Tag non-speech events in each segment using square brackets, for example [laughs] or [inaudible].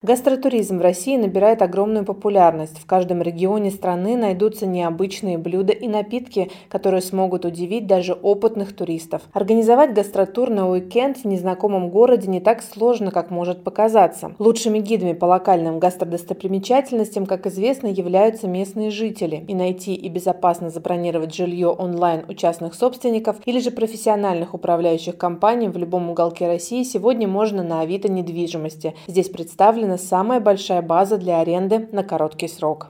Гастротуризм в России набирает огромную популярность. В каждом регионе страны найдутся необычные блюда и напитки, которые смогут удивить даже опытных туристов. Организовать гастротур на уикенд в незнакомом городе не так сложно, как может показаться. Лучшими гидами по локальным гастродостопримечательностям, как известно, являются местные жители. И найти и безопасно забронировать жилье онлайн у частных собственников или же профессиональных управляющих компаний в любом уголке России сегодня можно на Авито недвижимости. Здесь представлены предоставлена самая большая база для аренды на короткий срок.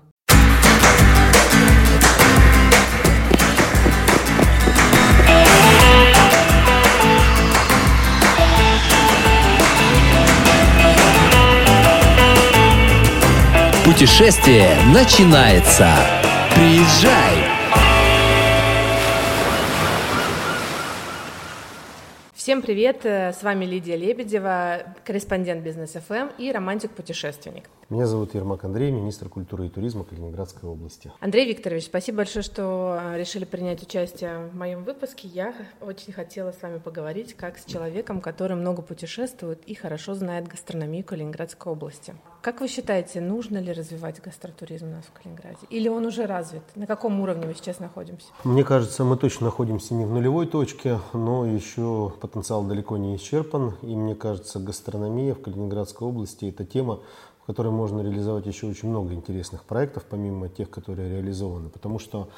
Путешествие начинается. Приезжай! Всем привет! С вами Лидия Лебедева, корреспондент Бизнес ФМ эм и романтик-путешественник. Меня зовут Ермак Андрей, министр культуры и туризма Калининградской области. Андрей Викторович, спасибо большое, что а, решили принять участие в моем выпуске. Я очень хотела с вами поговорить как с человеком, который много путешествует и хорошо знает гастрономию Калининградской области. Как вы считаете, нужно ли развивать гастротуризм у нас в Калининграде? Или он уже развит? На каком уровне мы сейчас находимся? Мне кажется, мы точно находимся не в нулевой точке, но еще потенциал далеко не исчерпан. И мне кажется, гастрономия в Калининградской области – это тема, которой можно реализовать еще очень много интересных проектов, помимо тех, которые реализованы. Потому что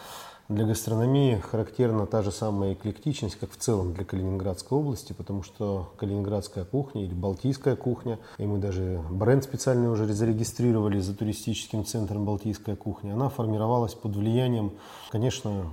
для гастрономии характерна та же самая эклектичность, как в целом для Калининградской области, потому что калининградская кухня или балтийская кухня, и мы даже бренд специальный уже зарегистрировали за туристическим центром «Балтийская кухня», она формировалась под влиянием, конечно,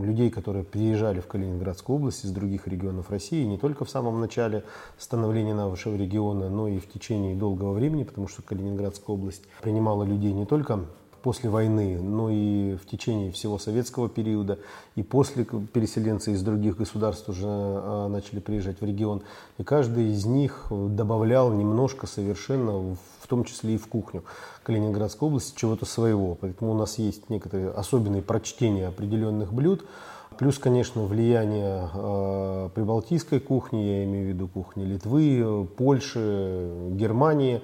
людей, которые приезжали в Калининградскую область из других регионов России, не только в самом начале становления нашего региона, но и в течение долгого времени, потому что Калининградская область принимала людей не только после войны, но и в течение всего советского периода, и после переселенцы из других государств уже а, начали приезжать в регион. И каждый из них добавлял немножко совершенно, в том числе и в кухню Калининградской области, чего-то своего. Поэтому у нас есть некоторые особенные прочтения определенных блюд, Плюс, конечно, влияние э, прибалтийской кухни, я имею в виду кухни Литвы, Польши, Германии.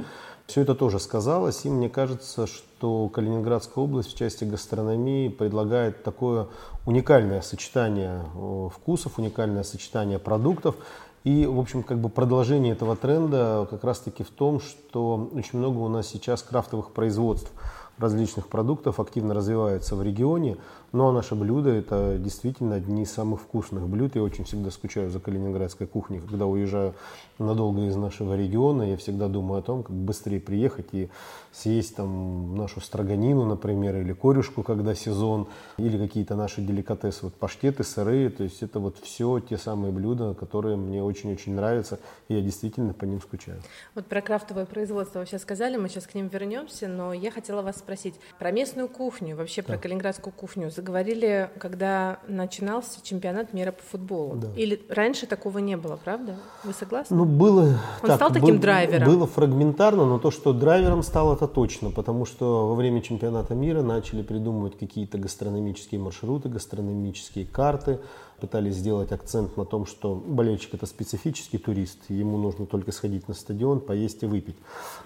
Все это тоже сказалось, и мне кажется, что Калининградская область в части гастрономии предлагает такое уникальное сочетание э, вкусов, уникальное сочетание продуктов. И, в общем, как бы продолжение этого тренда как раз-таки в том, что очень много у нас сейчас крафтовых производств различных продуктов активно развивается в регионе. Ну а наше блюдо это действительно одни из самых вкусных блюд. Я очень всегда скучаю за калининградской кухней. Когда уезжаю надолго из нашего региона, я всегда думаю о том, как быстрее приехать и съесть там нашу строганину, например, или корюшку, когда сезон, или какие-то наши деликатесы, вот паштеты, сыры. То есть это вот все те самые блюда, которые мне очень-очень нравятся, и я действительно по ним скучаю. Вот про крафтовое производство вы сейчас сказали, мы сейчас к ним вернемся, но я хотела вас спросить про местную кухню, вообще про калининградскую кухню заговорили, когда начинался чемпионат мира по футболу. Да. Или раньше такого не было, правда? Вы согласны? Ну, было... Он так, стал таким был, драйвером? Было фрагментарно, но то, что драйвером стало, это точно, потому что во время чемпионата мира начали придумывать какие-то гастрономические маршруты, гастрономические карты, пытались сделать акцент на том, что болельщик это специфический турист, ему нужно только сходить на стадион, поесть и выпить.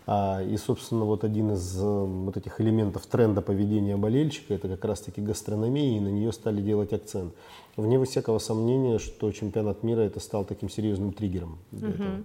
А, и, собственно, вот один из э, вот этих элементов тренда поведения болельщика это как раз-таки гастрономия, и на нее стали делать акцент. Вне всякого сомнения, что чемпионат мира это стал таким серьезным триггером. Угу.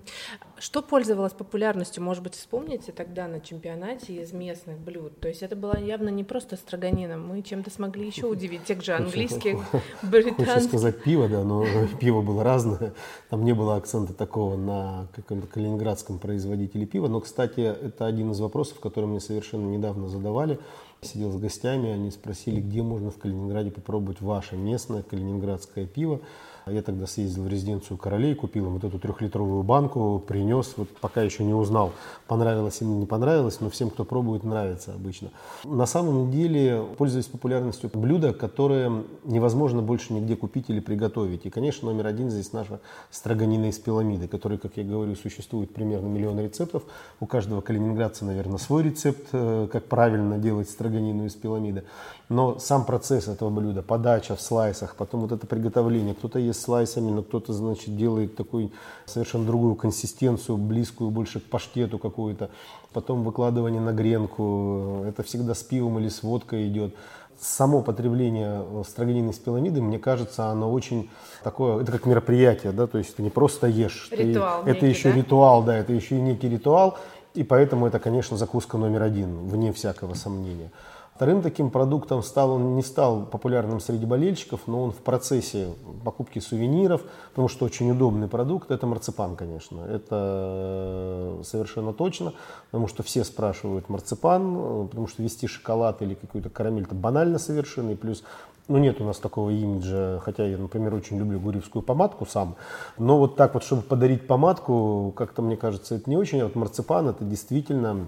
Что пользовалось популярностью, может быть, вспомните тогда на чемпионате из местных блюд? То есть это было явно не просто строганина, мы чем-то смогли еще [laughs] удивить тех же английских, [laughs] британских. Хочется сказать пиво, да, но [laughs] пиво было разное. Там не было акцента такого на каком-то калининградском производителе пива. Но, кстати, это один из вопросов, который мне совершенно недавно задавали сидел с гостями, они спросили, где можно в Калининграде попробовать ваше местное калининградское пиво. Я тогда съездил в резиденцию королей, купил им вот эту трехлитровую банку, принес, вот пока еще не узнал, понравилось или не понравилось, но всем, кто пробует, нравится обычно. На самом деле, пользуясь популярностью блюда, которое невозможно больше нигде купить или приготовить. И, конечно, номер один здесь наша строганина из пиламиды, которой, как я говорю, существует примерно миллион рецептов. У каждого калининградца, наверное, свой рецепт, э, как правильно делать строганину из пиламиды. Но сам процесс этого блюда, подача в слайсах, потом вот это приготовление, кто-то ест слайсами, но кто-то, значит, делает такой совершенно другую консистенцию, близкую больше к паштету какую-то. Потом выкладывание на гренку, это всегда с пивом или с водкой идет само потребление строганины с пиламидой, мне кажется, оно очень такое, это как мероприятие, да, то есть ты не просто ешь, ритуал ты, некий, это еще да? ритуал, да, это еще и некий ритуал, и поэтому это, конечно, закуска номер один, вне всякого сомнения. Вторым таким продуктом стал, он не стал популярным среди болельщиков, но он в процессе покупки сувениров, потому что очень удобный продукт, это марципан, конечно. Это э, совершенно точно, потому что все спрашивают марципан, э, потому что вести шоколад или какую-то карамель это банально совершенно, и плюс ну, нет у нас такого имиджа, хотя я, например, очень люблю гурьевскую помадку сам. Но вот так вот, чтобы подарить помадку, как-то, мне кажется, это не очень. А вот марципан это действительно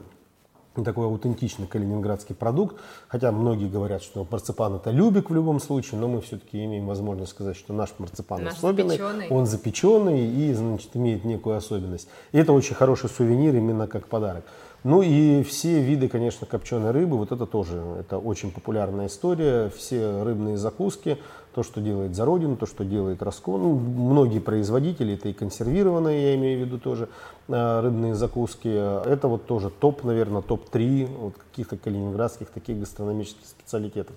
такой аутентичный калининградский продукт. Хотя многие говорят, что марципан это любик в любом случае, но мы все-таки имеем возможность сказать, что наш марципан наш особенный. запеченный. Он запеченный и, значит, имеет некую особенность. И это очень хороший сувенир именно как подарок. Ну и все виды, конечно, копченой рыбы, вот это тоже, это очень популярная история. Все рыбные закуски, то, что делает за родину, то, что делает Роскон. Ну, многие производители, это и консервированные, я имею в виду тоже, э, рыбные закуски. Это вот тоже топ, наверное, топ-3 вот каких-то калининградских таких гастрономических специалитетов.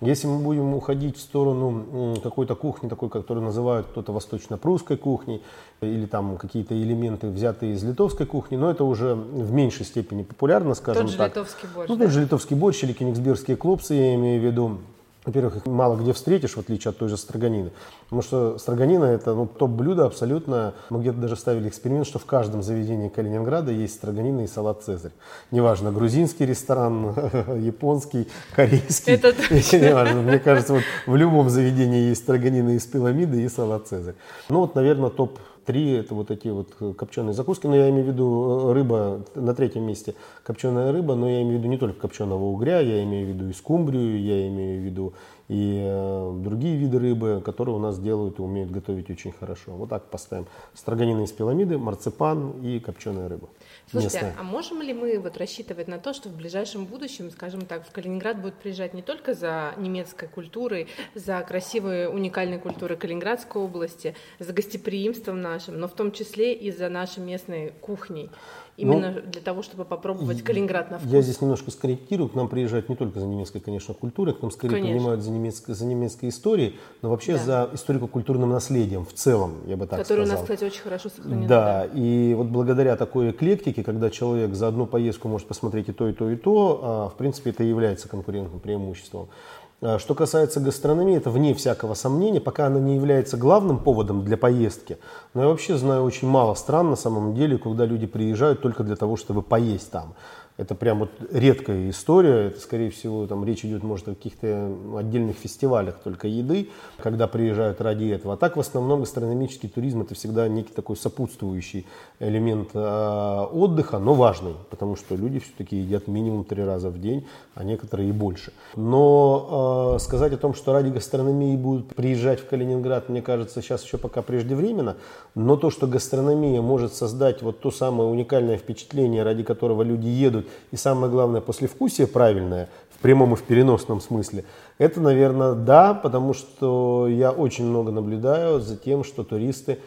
Если мы будем уходить в сторону какой-то кухни, такой, которую называют кто-то восточно-прусской кухней, или там какие-то элементы, взятые из литовской кухни, но это уже в меньшей степени популярно, скажем Тот же так. литовский борщ, Ну, да? тот же литовский борщ или кенигсбергские клопсы, я имею в виду. Во-первых, их мало где встретишь, в отличие от той же строганины. Потому что строганина это ну, топ-блюдо абсолютно. Мы где-то даже ставили эксперимент, что в каждом заведении Калининграда есть строганина и салат Цезарь. Неважно, грузинский ресторан, [laughs] японский, корейский. Это [laughs] Неважно. Мне кажется, вот в любом заведении есть строганина из пиламиды и салат Цезарь. Ну вот, наверное, топ Три это вот эти вот копченые закуски, но я имею в виду э, рыба на третьем месте копченая рыба, но я имею в виду не только копченого угря, я имею в виду и скумбрию, я имею в виду и э, другие виды рыбы, которые у нас делают и умеют готовить очень хорошо. Вот так поставим. Строганина из пиламиды, марципан и копченая рыба. Слушайте, местная. а можем ли мы вот рассчитывать на то, что в ближайшем будущем, скажем так, в Калининград будут приезжать не только за немецкой культурой, за красивой уникальной культурой Калининградской области, за гостеприимством нашим, но в том числе и за нашей местной кухней? Именно для того, чтобы попробовать Калининград на вкус. Ну, Я здесь немножко скорректирую. К нам приезжают не только за немецкой, конечно, культурой, к нам скорее Конечно. принимают за немецкой, за немецкой историей, но вообще Да. за историко-культурным наследием в целом, я бы так Который у сказал. нас, кстати, очень хорошо сохранен. Да, и вот благодаря такой эклектике, когда человек за одну поездку может посмотреть и то, и то, и то, а, в принципе, это и является конкурентным преимуществом. А, Что касается гастрономии, это вне всякого сомнения, пока она не является главным поводом для поездки. Но я вообще знаю очень мало стран на самом деле, когда люди приезжают только для того, чтобы поесть там. Это прям вот редкая история. Это, скорее всего, там речь идет, может, о каких-то отдельных фестивалях только еды, когда приезжают ради этого. А так, в основном, гастрономический туризм – это всегда некий такой сопутствующий элемент э, отдыха, но важный, потому что люди все-таки едят минимум три раза в день, а некоторые и больше. Но э, сказать о том, что ради гастрономии будут приезжать в Калининград, мне кажется, сейчас еще пока преждевременно. Но то, что гастрономия может создать вот то самое уникальное впечатление, ради которого люди едут, и самое главное, послевкусие правильное, в прямом и в переносном смысле, это, наверное, да, потому что я очень много наблюдаю за тем, что туристы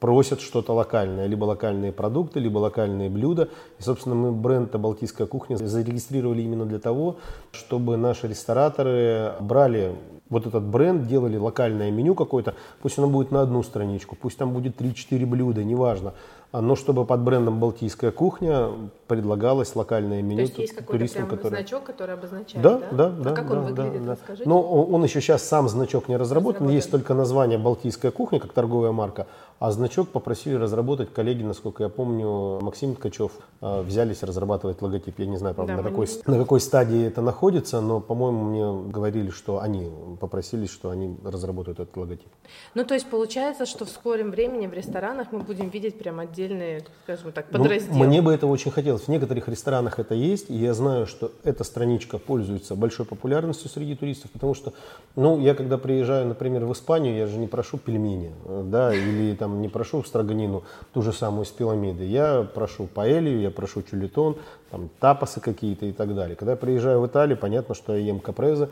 просят что-то локальное, либо локальные продукты, либо локальные блюда. И, собственно, мы бренд «Балтийская кухня» зарегистрировали именно для того, чтобы наши рестораторы брали вот этот бренд, делали локальное меню какое-то, пусть оно будет на одну страничку, пусть там будет 3-4 блюда, неважно, но чтобы под брендом «Балтийская кухня» предлагалось локальное меню То есть есть какой-то туристам, прям которые... значок, который обозначает, Да, да? да, да. А как да, он да, выглядит, да. расскажите? Но он, он еще сейчас сам значок не разработан, Разработан. есть только название «Балтийская кухня» как торговая марка, а значок попросили разработать коллеги, насколько я помню, Максим Ткачев, э, взялись разрабатывать логотип. Я не знаю, правда, Да, на, какой, не- на какой стадии это находится, но, по-моему, мне говорили, что они попросились, что они разработают этот логотип. Ну, то есть получается, что в скором времени в ресторанах мы будем видеть прям отдельные, скажем так, Ну, подразделы. мне бы этого очень хотелось. В некоторых ресторанах это есть, и я знаю, что эта страничка пользуется большой популярностью среди туристов, потому что, ну, я когда приезжаю, например, в Испанию, я же не прошу пельмени, да, или там не прошу строганину, ту же самую с пиламиды. Я прошу паэлью, я прошу чулитон, там, тапасы какие-то и так далее. Когда я приезжаю в Италию, понятно, что я ем капрезы,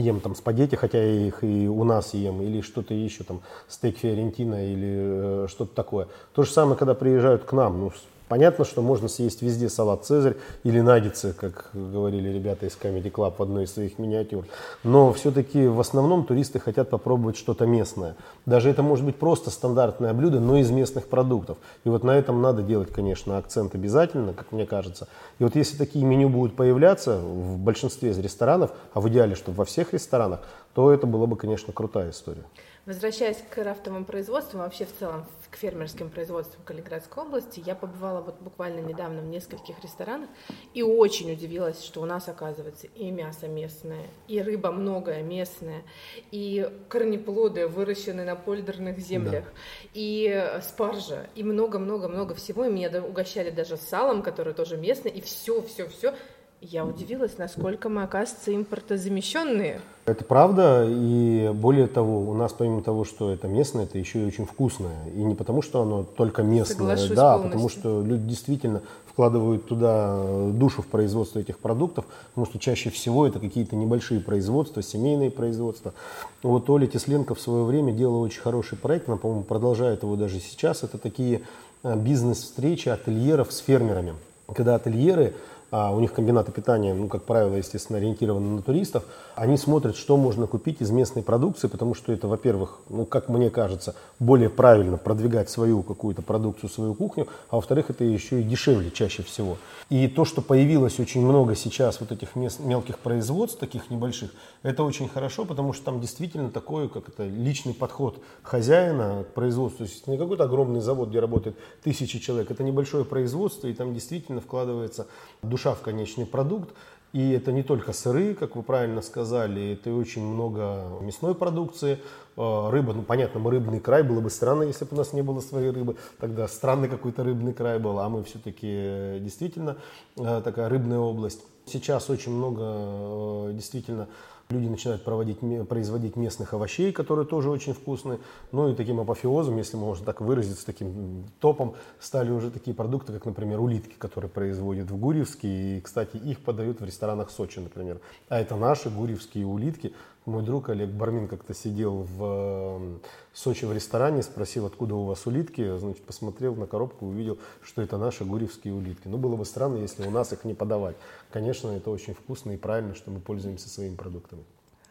ем там спагетти, хотя я их и у нас ем, или что-то еще, там стейк фиорентина или э, что-то такое. То же самое, когда приезжают к нам, ну, Понятно, что можно съесть везде салат «Цезарь» или наггетсы, как говорили ребята из Comedy Club в одной из своих миниатюр. Но все-таки в основном туристы хотят попробовать что-то местное. Даже это может быть просто стандартное блюдо, но из местных продуктов. И вот на этом надо делать, конечно, акцент обязательно, как мне кажется. И вот если такие меню будут появляться в большинстве из ресторанов, а в идеале, чтобы во всех ресторанах, то это была бы, конечно, крутая история. Возвращаясь к крафтовым производствам, вообще в целом к фермерским производствам Калининградской области, я побывала вот буквально недавно в нескольких ресторанах и очень удивилась, что у нас оказывается и мясо местное, и рыба многое местная, и корнеплоды выращенные на польдерных землях, да. и спаржа, и много-много-много всего. И меня угощали даже салом, который тоже местный, и все-все-все я удивилась, насколько мы, оказывается, импортозамещенные. Это правда, и более того, у нас помимо того, что это местное, это еще и очень вкусное. И не потому, что оно только местное, Соглашусь да, а полностью. потому что люди действительно вкладывают туда душу в производство этих продуктов, потому что чаще всего это какие-то небольшие производства, семейные производства. Вот Оля Тесленко в свое время делала очень хороший проект, она, по-моему, продолжает его даже сейчас. Это такие э, бизнес-встречи ательеров с фермерами. Когда ательеры а у них комбинаты питания, ну, как правило, естественно, ориентированы на туристов, они смотрят, что можно купить из местной продукции, потому что это, во-первых, ну, как мне кажется, более правильно продвигать свою какую-то продукцию, свою кухню, а во-вторых, это еще и дешевле чаще всего. И то, что появилось очень много сейчас вот этих мест, мелких производств, таких небольших, это очень хорошо, потому что там действительно такой, как это, личный подход хозяина к производству. То есть не какой-то огромный завод, где работает тысячи человек, это небольшое производство, и там действительно вкладывается душа душа в конечный продукт. И это не только сыры, как вы правильно сказали, это очень много мясной продукции, э, рыба, ну понятно, мы рыбный край, было бы странно, если бы у нас не было своей рыбы, тогда странный какой-то рыбный край был, а мы все-таки э, действительно э, такая рыбная область. Сейчас очень много действительно Люди начинают проводить, производить местных овощей, которые тоже очень вкусные. Ну и таким апофеозом, если можно так выразиться, таким топом стали уже такие продукты, как, например, улитки, которые производят в Гурьевске. И, кстати, их подают в ресторанах Сочи, например. А это наши гурьевские улитки. Мой друг Олег Бармин как-то сидел в Сочи в ресторане, спросил, откуда у вас улитки. Значит, посмотрел на коробку, увидел, что это наши гурьевские улитки. Ну, было бы странно, если у нас их не подавать. Конечно, это очень вкусно и правильно, что мы пользуемся своими продуктами.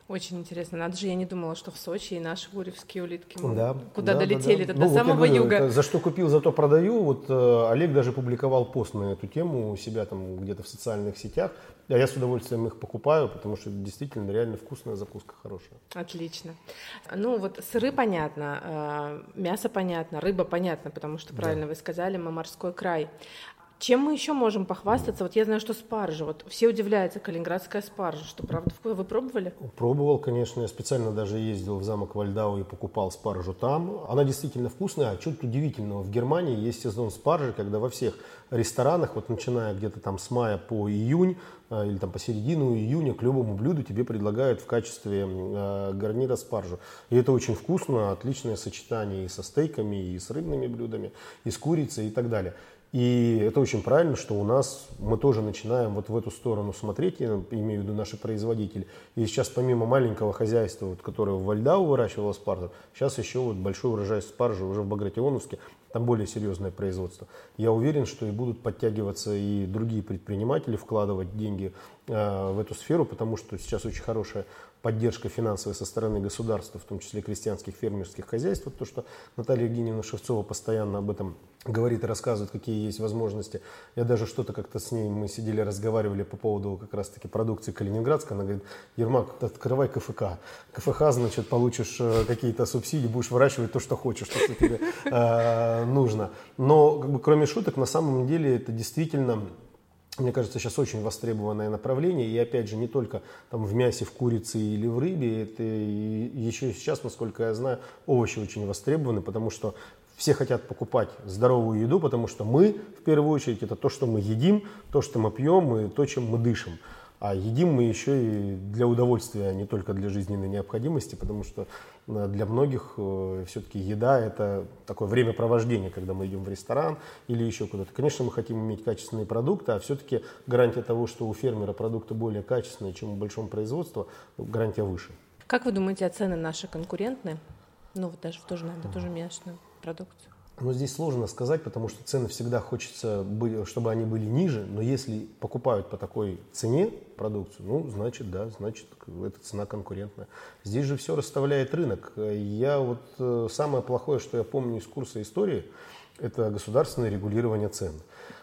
Очень интересно. Надо же, я не думала, что в Сочи и наши гуревские улитки да, куда да, долетели, да, да. это ну, до самого говорю, юга. За что купил, за то продаю. Вот э, Олег даже публиковал пост на эту тему у себя там где-то в социальных сетях. А я с удовольствием их покупаю, потому что действительно реально вкусная закуска хорошая. Отлично. Ну вот сыры понятно, э, мясо понятно, рыба понятно, потому что правильно да. вы сказали, мы морской край. Чем мы еще можем похвастаться? Вот я знаю, что спаржа. Вот все удивляются, калининградская спаржа. Что, правда, вы пробовали? Пробовал, конечно. Я специально даже ездил в замок Вальдау и покупал спаржу там. Она действительно вкусная. А что-то удивительного. В Германии есть сезон спаржи, когда во всех ресторанах, вот начиная где-то там с мая по июнь, э, или там по середину июня к любому блюду тебе предлагают в качестве э, гарнира спаржу. И это очень вкусно, отличное сочетание и со стейками, и с рыбными блюдами, и с курицей и так далее. И это очень правильно, что у нас мы тоже начинаем вот в эту сторону смотреть, я имею в виду наши производители. И сейчас помимо маленького хозяйства, вот, которое в Вальдау выращивало спаржу, сейчас еще вот большой урожай спаржи уже в Багратионовске, там более серьезное производство. Я уверен, что и будут подтягиваться и другие предприниматели, вкладывать деньги э, в эту сферу, потому что сейчас очень хорошая поддержка финансовая со стороны государства, в том числе крестьянских фермерских хозяйств. То, что Наталья Евгеньевна Шевцова постоянно об этом говорит и рассказывает, какие есть возможности. Я даже что-то как-то с ней, мы сидели, разговаривали по поводу как раз-таки продукции Калининградской. Она говорит, Ермак, открывай КФК. КФК, значит, получишь э, какие-то субсидии, будешь выращивать то, что хочешь, то, что тебе э, нужно. Но, как бы, кроме шуток, на самом деле это действительно мне кажется, сейчас очень востребованное направление. И опять же, не только там, в мясе, в курице или в рыбе. Это еще сейчас, насколько я знаю, овощи очень востребованы, потому что все хотят покупать здоровую еду, потому что мы, в первую очередь, это то, что мы едим, то, что мы пьем и то, чем мы дышим. А едим мы еще и для удовольствия, а не только для жизненной необходимости, потому что для многих все-таки еда – это такое времяпровождение, когда мы идем в ресторан или еще куда-то. Конечно, мы хотим иметь качественные продукты, а все-таки гарантия того, что у фермера продукты более качественные, чем у большого производства, гарантия выше. Как вы думаете, а цены наши конкурентны? Ну, вот даже в тоже, наверное, тоже мясную продукцию. Но здесь сложно сказать, потому что цены всегда хочется, чтобы они были ниже, но если покупают по такой цене продукцию, ну, значит, да, значит, эта цена конкурентная. Здесь же все расставляет рынок. Я вот, э, самое плохое, что я помню из курса истории, это государственное регулирование цен.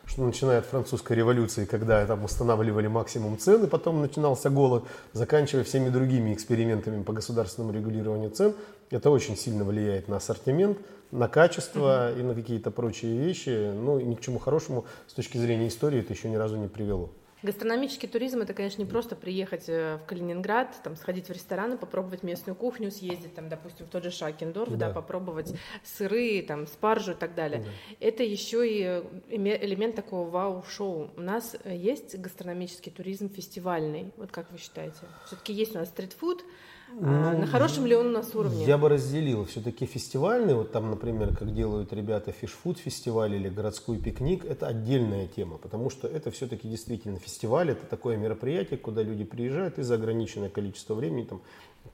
Что начиная от французской революции, когда там устанавливали максимум цены, потом начинался голод, заканчивая всеми другими экспериментами по государственному регулированию цен, это очень сильно влияет на ассортимент, на качество угу. и на какие-то прочие вещи. Ну и ни к чему хорошему с точки зрения истории это еще ни разу не привело. Гастрономический туризм это, конечно, не просто приехать э, в Калининград, там, сходить в рестораны, попробовать местную кухню, съездить, там, допустим, в тот же Шакендорф, да, да попробовать сыры, там, спаржу и так далее. Да. Это еще и э, элемент такого вау-шоу. У нас э, есть гастрономический туризм фестивальный. Вот как вы считаете? Все-таки есть у нас стритфуд, ну, на хорошем ли он у нас уровне? Я бы разделил. Все-таки фестивальный, вот там, например, как делают ребята фишфуд фестиваль или городской пикник, это отдельная тема, потому что это все-таки действительно фестиваль, это такое мероприятие, куда люди приезжают и за ограниченное количество времени там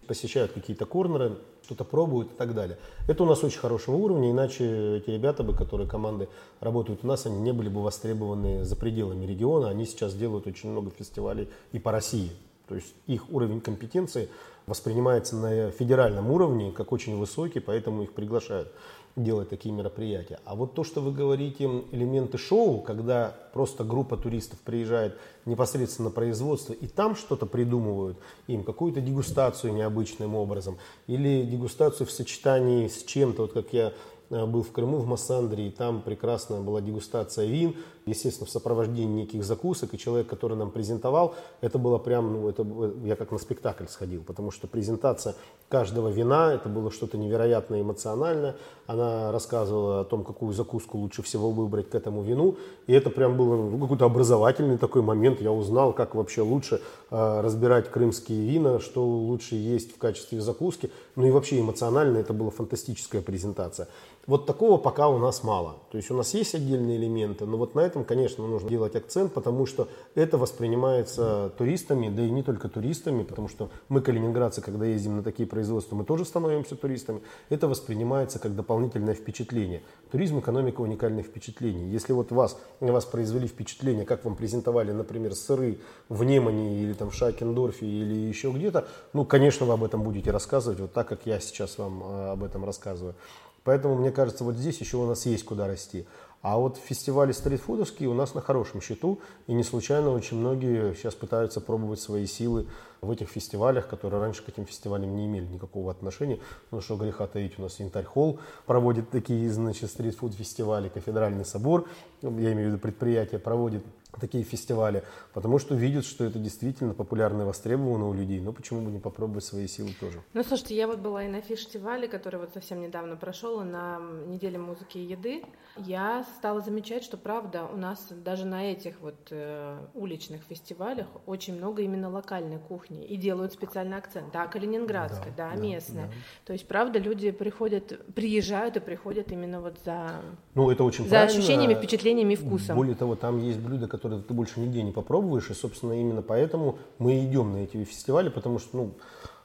посещают какие-то корнеры, что-то пробуют и так далее. Это у нас очень хорошего уровня, иначе эти ребята бы, которые команды работают у нас, они не были бы востребованы за пределами региона. Они сейчас делают очень много фестивалей и по России. То есть их уровень компетенции воспринимается на федеральном уровне как очень высокий, поэтому их приглашают делать такие мероприятия. А вот то, что вы говорите, элементы шоу, когда просто группа туристов приезжает непосредственно на производство и там что-то придумывают, им какую-то дегустацию необычным образом, или дегустацию в сочетании с чем-то, вот как я э, был в Крыму, в Массандре, и там прекрасная была дегустация вин, естественно, в сопровождении неких закусок, и человек, который нам презентовал, это было прям, ну, это, я как на спектакль сходил, потому что презентация каждого вина, это было что-то невероятно эмоциональное, она рассказывала о том, какую закуску лучше всего выбрать к этому вину, и это прям был ну, какой-то образовательный такой момент, я узнал, как вообще лучше э, разбирать крымские вина, что лучше есть в качестве закуски, ну и вообще эмоционально это была фантастическая презентация. Вот такого пока у нас мало, то есть у нас есть отдельные элементы, но вот на этом, конечно, нужно делать акцент, потому что это воспринимается туристами, да и не только туристами, потому что мы, калининградцы, когда ездим на такие производства, мы тоже становимся туристами. Это воспринимается как дополнительное впечатление. Туризм – экономика уникальных впечатлений. Если вот вас, вас произвели впечатление, как вам презентовали, например, сыры в Немане или там в Шакендорфе или еще где-то, ну, конечно, вы об этом будете рассказывать, вот так, как я сейчас вам э, об этом рассказываю. Поэтому, мне кажется, вот здесь еще у нас есть куда расти. А вот фестивали стритфудовские у нас на хорошем счету, и не случайно очень многие сейчас пытаются пробовать свои силы в этих фестивалях, которые раньше к этим фестивалям не имели никакого отношения. Ну что греха таить, у нас Янтарь Холл проводит такие, значит, стритфуд фестивали, Кафедральный собор, я имею в виду предприятие, проводит такие фестивали, потому что видят, что это действительно популярно и востребовано у людей. Но почему бы не попробовать свои силы тоже? Ну, слушайте, я вот была и на фестивале, который вот совсем недавно прошел, на неделе музыки и еды. Я стала замечать, что правда у нас даже на этих вот э, уличных фестивалях очень много именно локальной кухни и делают специальный акцент. Да, калининградской, да, да, да местная. Да. То есть правда люди приходят, приезжают и приходят именно вот за, ну, это очень за ощущениями, впечатлениями и вкусом. Более того, там есть блюда, которые которые ты больше нигде не попробуешь, и, собственно, именно поэтому мы идем на эти фестивали, потому что, ну,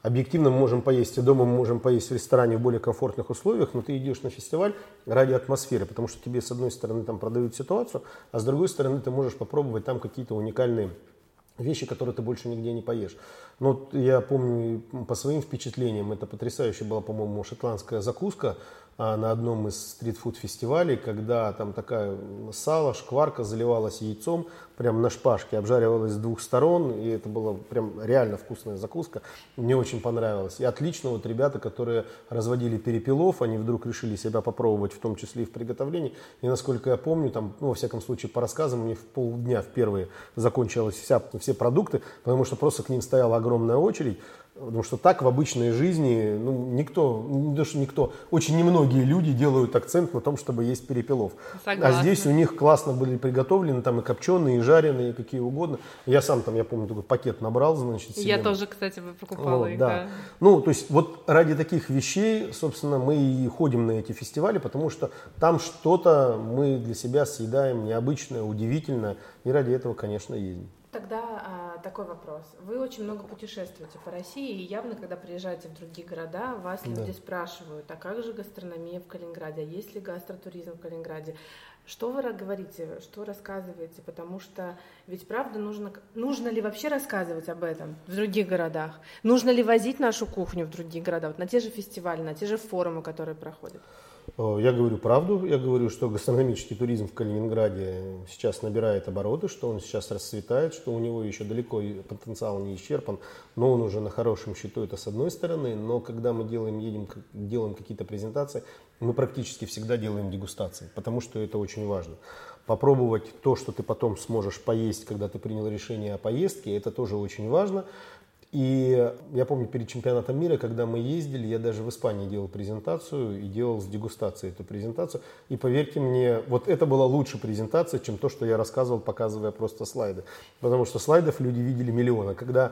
объективно мы можем поесть и дома, мы можем поесть в ресторане в более комфортных условиях, но ты идешь на фестиваль ради атмосферы, потому что тебе, с одной стороны, там продают ситуацию, а с другой стороны, ты можешь попробовать там какие-то уникальные вещи, которые ты больше нигде не поешь. Но я помню по своим впечатлениям, это потрясающая была, по-моему, шотландская закуска, на одном из стритфуд-фестивалей, когда там такая сало, шкварка заливалась яйцом, прям на шпажке, обжаривалась с двух сторон, и это была прям реально вкусная закуска. Мне очень понравилось. И отлично вот ребята, которые разводили перепелов, они вдруг решили себя попробовать, в том числе и в приготовлении. И насколько я помню, там, ну, во всяком случае, по рассказам, них в полдня в первые закончилась вся, все продукты, потому что просто к ним стояла огромная очередь. Потому что так в обычной жизни ну, никто, не то что никто, очень немногие люди делают акцент на том, чтобы есть перепелов. Согласна. А здесь у них классно были приготовлены, там и копченые, и жареные, и какие угодно. Я сам там, я помню, такой пакет набрал, значит, себе. Я тоже, кстати, покупала Вот, их. да. да. Ну, то есть вот ради таких вещей, собственно, мы и ходим на эти фестивали, потому что там что-то мы для себя съедаем необычное, удивительное, и ради этого, конечно, ездим. Тогда а, такой вопрос. Вы очень много путешествуете по России, и явно, когда приезжаете в другие города, вас Да. люди спрашивают, а как же гастрономия в Калининграде, а есть ли гастротуризм в Калининграде? Что вы говорите, что рассказываете? Потому что ведь правда нужно, нужно ли вообще рассказывать об этом в других городах? Нужно ли возить нашу кухню в другие города, вот на те же фестивали, на те же форумы, которые проходят? Э, Я говорю правду, я говорю, что гастрономический туризм в Калининграде сейчас набирает обороты, что он сейчас расцветает, что у него еще далеко потенциал не исчерпан, но он уже на хорошем счету, это с одной стороны, но когда мы делаем, едем, делаем какие-то презентации, мы практически всегда делаем дегустации, потому что это очень важно. Попробовать то, что ты потом сможешь поесть, когда ты принял решение о поездке, это тоже очень важно. И я помню перед чемпионатом мира, когда мы ездили, я даже в Испании делал презентацию и делал с дегустацией эту презентацию. И поверьте мне, вот это была лучше презентация, чем то, что я рассказывал, показывая просто слайды. Потому что слайдов люди видели миллионы. Когда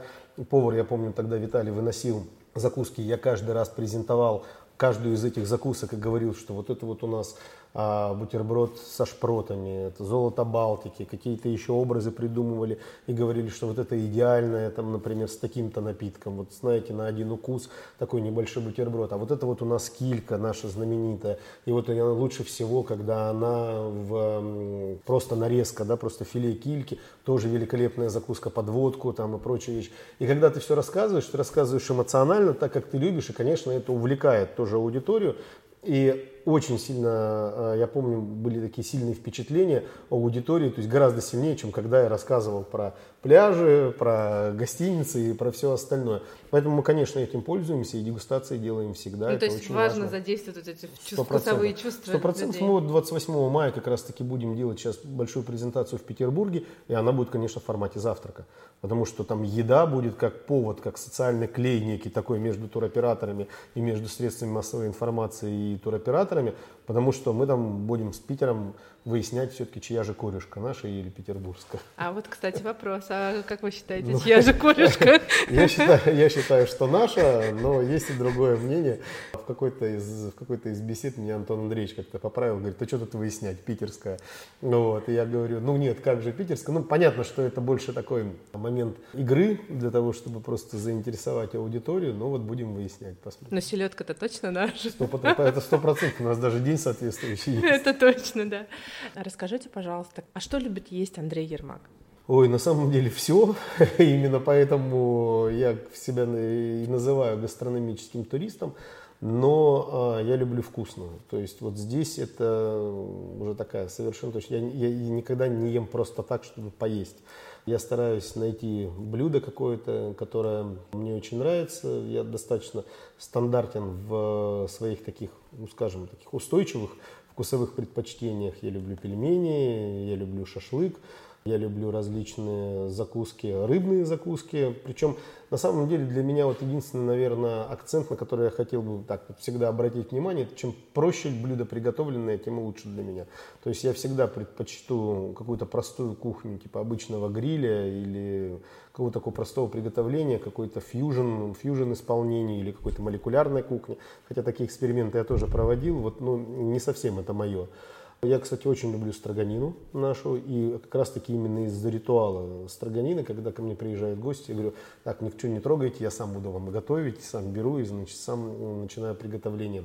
повар, я помню, тогда Виталий выносил закуски, я каждый раз презентовал каждую из этих закусок и говорил, что вот это вот у нас бутерброд со шпротами, это золото Балтики, какие-то еще образы придумывали и говорили, что вот это идеальное, там, например, с таким-то напитком, вот знаете, на один укус такой небольшой бутерброд, а вот это вот у нас килька наша знаменитая, и вот она лучше всего, когда она в, просто нарезка, да, просто филе кильки, тоже великолепная закуска под водку там и прочие вещи. И когда ты все рассказываешь, ты рассказываешь эмоционально, так как ты любишь, и, конечно, это увлекает тоже аудиторию. И очень сильно, э, я помню, были такие сильные впечатления о аудитории, то есть гораздо сильнее, чем когда я рассказывал про пляжи, про гостиницы и про все остальное. Поэтому мы, конечно, этим пользуемся и дегустации делаем всегда. ну, Это то есть очень важно, важно. задействовать эти вкусовые чувства Сто процентов. Мы вот 28 мая как раз таки будем делать сейчас большую презентацию в Петербурге, и она будет, конечно, в формате завтрака. Потому что там еда будет как повод, как социальный клей некий такой между туроператорами и между средствами массовой информации и туроператорами, организаторами, потому что мы там будем с Питером выяснять все-таки, чья же корюшка, наша или петербургская. А вот, кстати, вопрос, а как вы считаете, Ну, чья же корюшка? [laughs] Я считаю, я считаю, что наша, но есть и другое мнение. В какой-то из, в какой-то из бесед меня Антон Андреевич как-то поправил, говорит, а что тут выяснять, питерская. Вот, и я говорю, ну нет, как же питерская? Ну, понятно, что это больше такой момент игры для того, чтобы просто заинтересовать аудиторию, но вот будем выяснять, посмотрим. Но селедка-то точно наша. Это сто процентов, у нас даже день соответствующий есть. Это точно, да. Расскажите, пожалуйста, а что любит есть Андрей Ермак? Ой, на самом деле все. [laughs] Именно поэтому я себя и называю гастрономическим туристом. Но э, я люблю вкусную. То есть вот здесь это уже такая совершенно точно. Я, я никогда не ем просто так, чтобы поесть. Я стараюсь найти блюдо какое-то, которое мне очень нравится. Я достаточно стандартен в своих таких, ну скажем, таких устойчивых вкусовых предпочтениях. Я люблю пельмени, я люблю шашлык. Я люблю различные закуски, рыбные закуски. Причем, на самом деле, для меня вот единственный, наверное, акцент, на который я хотел бы так всегда обратить внимание, чем проще блюдо приготовленное, тем лучше для меня. То есть я всегда предпочту какую-то простую кухню, типа обычного гриля или какого-то такого простого приготовления, какой-то фьюжн, фьюжн исполнения или какой-то молекулярной кухни. Хотя такие эксперименты я тоже проводил, вот, ну, не совсем это мое. Я, кстати, очень люблю строганину нашу, и как раз-таки именно из-за ритуала строганины, когда ко мне приезжают гости, я говорю, так, ничего не трогайте, я сам буду вам готовить, сам беру и, значит, сам начинаю приготовление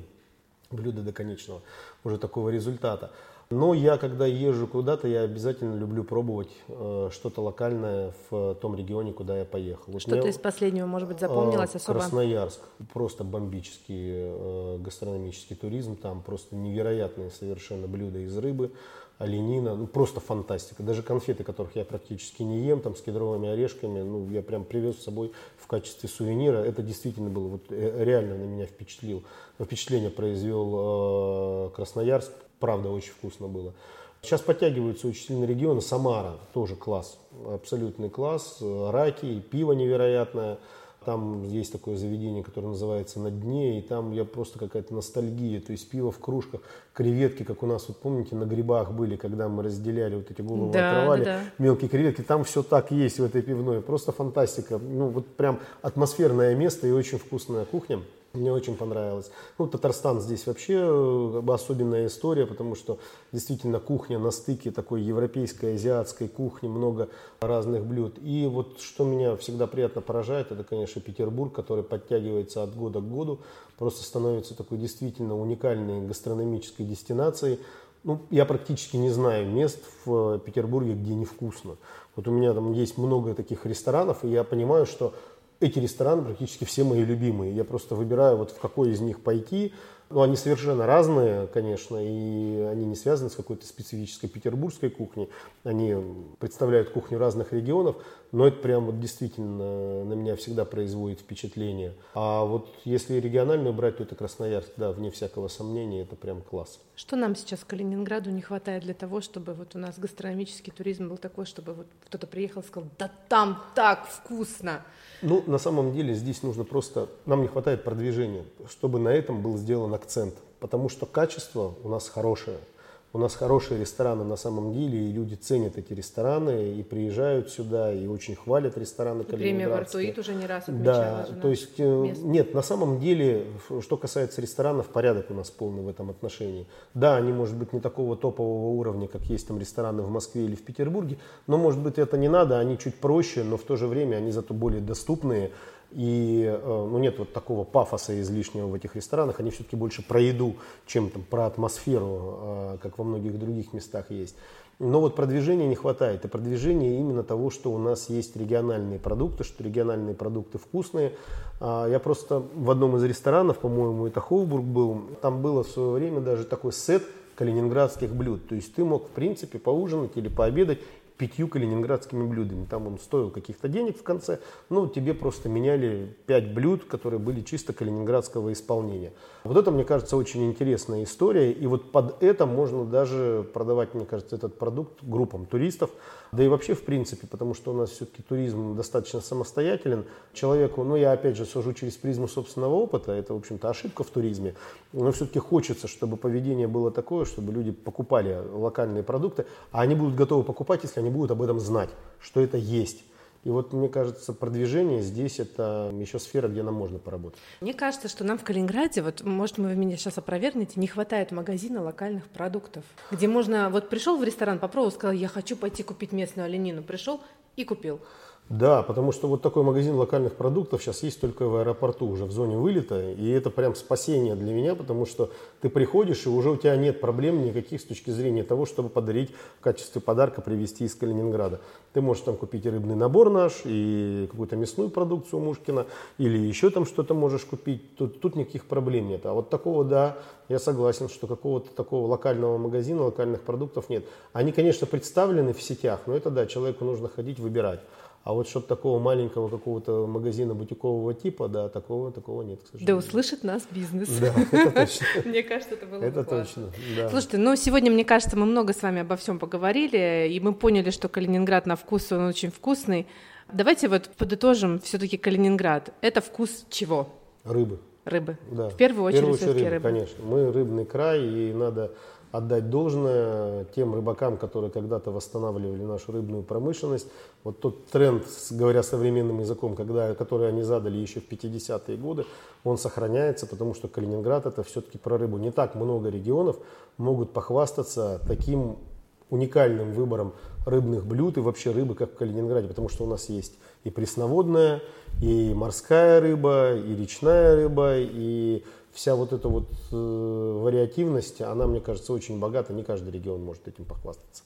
блюда до конечного уже такого результата. Но я, когда езжу куда-то, я обязательно люблю пробовать э, что-то локальное в том регионе, куда я поехал. Вот Что-то меня, из последнего, может быть, запомнилось э, особо? Красноярск. Просто бомбический э, гастрономический туризм. Там просто невероятные совершенно блюда из рыбы, оленина. Ну, просто фантастика. Даже конфеты, которых я практически не ем, там с кедровыми орешками, ну, я прям привез с собой в качестве сувенира. Это действительно было, вот э, реально на меня впечатлил. Впечатление произвел э, Красноярск. Правда, очень вкусно было. Сейчас подтягиваются очень сильно регионы. Самара тоже класс, абсолютный класс. Раки, пиво невероятное. Там есть такое заведение, которое называется «На дне», и там я просто какая-то ностальгия. То есть пиво в кружках, креветки, как у нас, вот помните, на грибах были, когда мы разделяли вот эти головы, да, отрывали, да, да. мелкие креветки. Там все так есть в этой пивной. Просто фантастика. Ну, вот прям атмосферное место и очень вкусная кухня. Мне очень понравилось. Ну, Татарстан здесь вообще э, особенная история, потому что действительно кухня на стыке такой европейской, азиатской кухни, много разных блюд. И вот что меня всегда приятно поражает, это, конечно, Петербург, который подтягивается от года к году, просто становится такой действительно уникальной гастрономической дестинацией. Ну, я практически не знаю мест в Петербурге, где невкусно. Вот у меня там есть много таких ресторанов, и я понимаю, что эти рестораны практически все мои любимые. Я просто выбираю, вот в какой из них пойти. Ну, они совершенно разные, конечно, и они не связаны с какой-то специфической петербургской кухней. Они представляют кухню разных регионов, но это прям вот действительно на меня всегда производит впечатление. А вот если региональную брать, то это Красноярск, да, вне всякого сомнения, это прям класс. Что нам сейчас Калининграду не хватает для того, чтобы вот у нас гастрономический туризм был такой, чтобы вот кто-то приехал и сказал, да там так вкусно. Ну, на самом деле здесь нужно просто, нам не хватает продвижения, чтобы на этом был сделан акцент, потому что качество у нас хорошее. У нас хорошие рестораны на самом деле, и люди ценят эти рестораны, и приезжают сюда, и очень хвалят рестораны Премия Вартуит уже не раз Да, то есть, э, место. нет, на самом деле, что касается ресторанов, порядок у нас полный в этом отношении. Да, они, может быть, не такого топового уровня, как есть там рестораны в Москве или в Петербурге, но, может быть, это не надо, они чуть проще, но в то же время они зато более доступные, и э, ну, нет вот такого пафоса излишнего в этих ресторанах. Они все-таки больше про еду, чем там, про атмосферу, э, как во многих других местах есть. Но вот продвижения не хватает. И продвижение именно того, что у нас есть региональные продукты, что региональные продукты вкусные. А, я просто в одном из ресторанов, по-моему, это Хоубург был, там было в свое время даже такой сет калининградских блюд. То есть ты мог, в принципе, поужинать или пообедать пятью калининградскими блюдами. Там он стоил каких-то денег в конце, но тебе просто меняли пять блюд, которые были чисто калининградского исполнения. Вот это, мне кажется, очень интересная история, и вот под это можно даже продавать, мне кажется, этот продукт группам туристов, да и вообще в принципе, потому что у нас все-таки туризм достаточно самостоятелен. Человеку, ну я опять же сужу через призму собственного опыта, это, в общем-то, ошибка в туризме, но все-таки хочется, чтобы поведение было такое, чтобы люди покупали локальные продукты, а они будут готовы покупать, если они будут об этом знать, что это есть. И вот, мне кажется, продвижение здесь это еще сфера, где нам можно поработать. Мне кажется, что нам в Калининграде, вот, может, вы меня сейчас опровергнете, не хватает магазина локальных продуктов, где можно, вот пришел в ресторан, попробовал, сказал, я хочу пойти купить местную оленину, пришел и купил. Да, потому что вот такой магазин локальных продуктов сейчас есть только в аэропорту, уже в зоне вылета, и это прям спасение для меня, потому что ты приходишь, и уже у тебя нет проблем никаких с точки зрения того, чтобы подарить в качестве подарка привезти из Калининграда. Ты можешь там купить и рыбный набор наш, и какую-то мясную продукцию Мушкина, или еще там что-то можешь купить, тут, тут никаких проблем нет. А вот такого, да, я согласен, что какого-то такого локального магазина, локальных продуктов нет. Они, конечно, представлены в сетях, но это да, человеку нужно ходить, выбирать. А вот что-то такого маленького какого-то магазина бутикового типа, да, такого, такого нет, к сожалению. Да услышит нас бизнес. Да, это [laughs] точно. Мне кажется, это было Это точно, да. Слушайте, ну сегодня, мне кажется, мы много с вами обо всем поговорили, и мы поняли, что Калининград на вкус, он очень вкусный. Давайте вот подытожим все-таки Калининград. Это вкус чего? Рыбы. Рыбы. Да. В первую очередь, в первую очередь рыбы, рыбы. Конечно. Мы рыбный край, и надо отдать должное тем рыбакам, которые когда-то восстанавливали нашу рыбную промышленность. Вот тот тренд, говоря современным языком, когда, который они задали еще в 50-е годы, он сохраняется, потому что Калининград это все-таки про рыбу. Не так много регионов могут похвастаться таким уникальным выбором рыбных блюд и вообще рыбы, как в Калининграде, потому что у нас есть и пресноводная, и морская рыба, и речная рыба, и вся вот эта вот э, вариативность, она, мне кажется, очень богата, не каждый регион может этим похвастаться.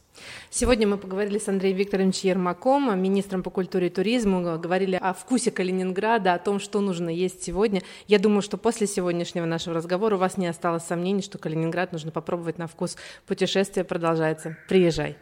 Сегодня мы поговорили с Андреем Викторовичем Ермаком, министром по культуре и туризму, говорили о вкусе Калининграда, о том, что нужно есть сегодня. Я думаю, что после сегодняшнего нашего разговора у вас не осталось сомнений, что Калининград нужно попробовать на вкус. Путешествие продолжается. Приезжай.